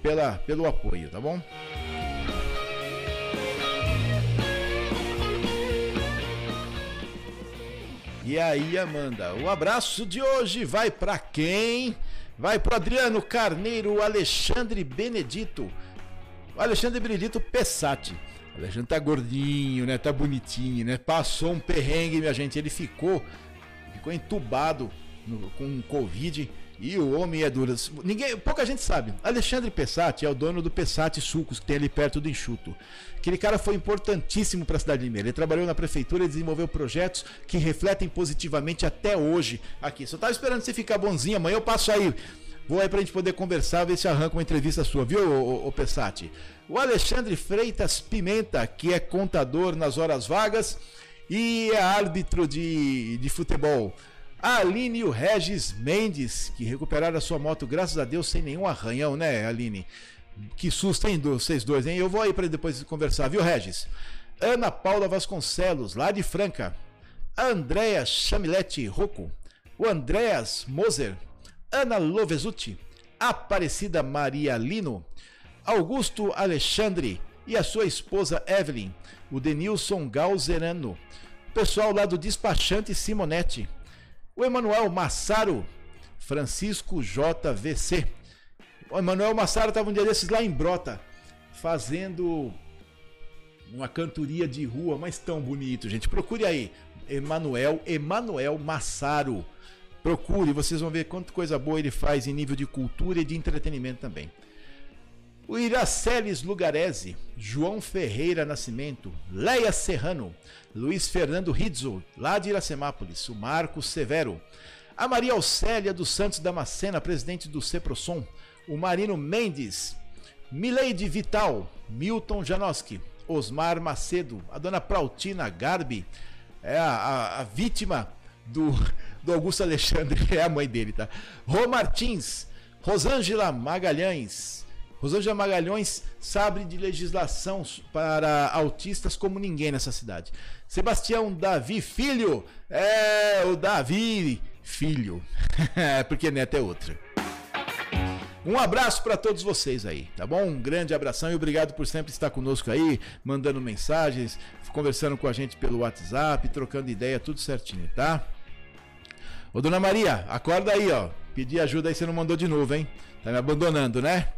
pela, pelo apoio, tá bom? E aí, Amanda, o abraço de hoje vai para quem? Vai para Adriano Carneiro, Alexandre Benedito, Alexandre Benedito Pessati. O Alexandre tá gordinho, né? Tá bonitinho, né? Passou um perrengue, minha gente. Ele ficou, ficou entubado no, com Covid e o homem é duro. Ninguém, pouca gente sabe. Alexandre Pessati é o dono do Pessati Sucos, que tem ali perto do Enxuto. Aquele cara foi importantíssimo para a cidade de Limeira. Ele trabalhou na prefeitura e desenvolveu projetos que refletem positivamente até hoje aqui. Só tava esperando você ficar bonzinho. Amanhã eu passo aí Vou aí pra gente poder conversar, ver se arranca uma entrevista sua, viu, o Pessati? O Alexandre Freitas Pimenta, que é contador nas horas vagas e é árbitro de, de futebol. A Aline e o Regis Mendes, que recuperaram a sua moto, graças a Deus, sem nenhum arranhão, né, Aline? Que susto, hein, vocês dois, hein? Eu vou aí para depois conversar, viu, Regis? Ana Paula Vasconcelos, lá de Franca. A Andréa Chamilete Rocco. O Andréas Moser, Ana Lovesuti, Aparecida Maria Lino, Augusto Alexandre e a sua esposa Evelyn, o Denilson Galzerano, o pessoal lá do despachante Simonetti, o Emanuel Massaro, Francisco JVC. O Emanuel Massaro estava um dia desses lá em Brota, fazendo uma cantoria de rua, mas tão bonito, gente. Procure aí, Emanuel, Emanuel Massaro. Procure, vocês vão ver quanta coisa boa ele faz em nível de cultura e de entretenimento também. O Iraceles Lugarese, João Ferreira Nascimento, Leia Serrano, Luiz Fernando Rizzo, lá de Iracemápolis, o Marcos Severo, a Maria Alcélia dos Santos Damascena, presidente do Ceprosom, o Marino Mendes, Mileide Vital, Milton Janoski, Osmar Macedo, a dona Prautina Garbi, é a, a, a vítima do, do Augusto Alexandre, (laughs) é a mãe dele, tá? Rô Martins, Rosângela Magalhães. Rosângela Magalhães sabe de legislação para autistas como ninguém nessa cidade. Sebastião Davi Filho, é o Davi Filho, (laughs) porque neto é outra. Um abraço para todos vocês aí, tá bom? Um grande abração e obrigado por sempre estar conosco aí, mandando mensagens, conversando com a gente pelo WhatsApp, trocando ideia, tudo certinho, tá? Ô, dona Maria, acorda aí, ó. Pedi ajuda aí, você não mandou de novo, hein? Tá me abandonando, né?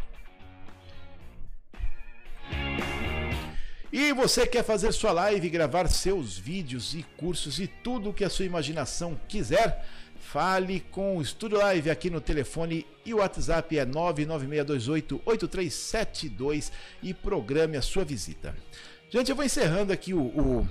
E você quer fazer sua live, gravar seus vídeos e cursos e tudo o que a sua imaginação quiser? Fale com o Estúdio Live aqui no telefone e o WhatsApp é 996288372 e programe a sua visita. Gente, eu vou encerrando aqui o, o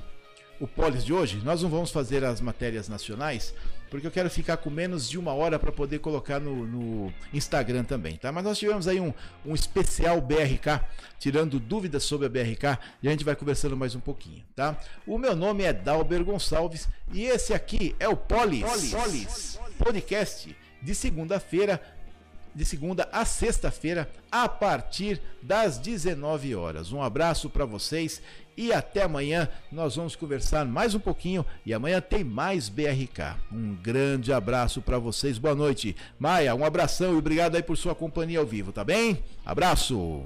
o Polis de hoje, nós não vamos fazer as matérias nacionais, porque eu quero ficar com menos de uma hora para poder colocar no, no, Instagram também, tá? Mas nós tivemos aí um, um especial BRK, tirando dúvidas sobre a BRK, e a gente vai conversando mais um pouquinho, tá? O meu nome é Dalber Gonçalves e esse aqui é o Polis, Polis, Polis podcast de segunda-feira, de segunda a sexta-feira, a partir das 19 horas. Um abraço para vocês e até amanhã. Nós vamos conversar mais um pouquinho e amanhã tem mais BRK. Um grande abraço para vocês. Boa noite. Maia, um abração e obrigado aí por sua companhia ao vivo, tá bem? Abraço.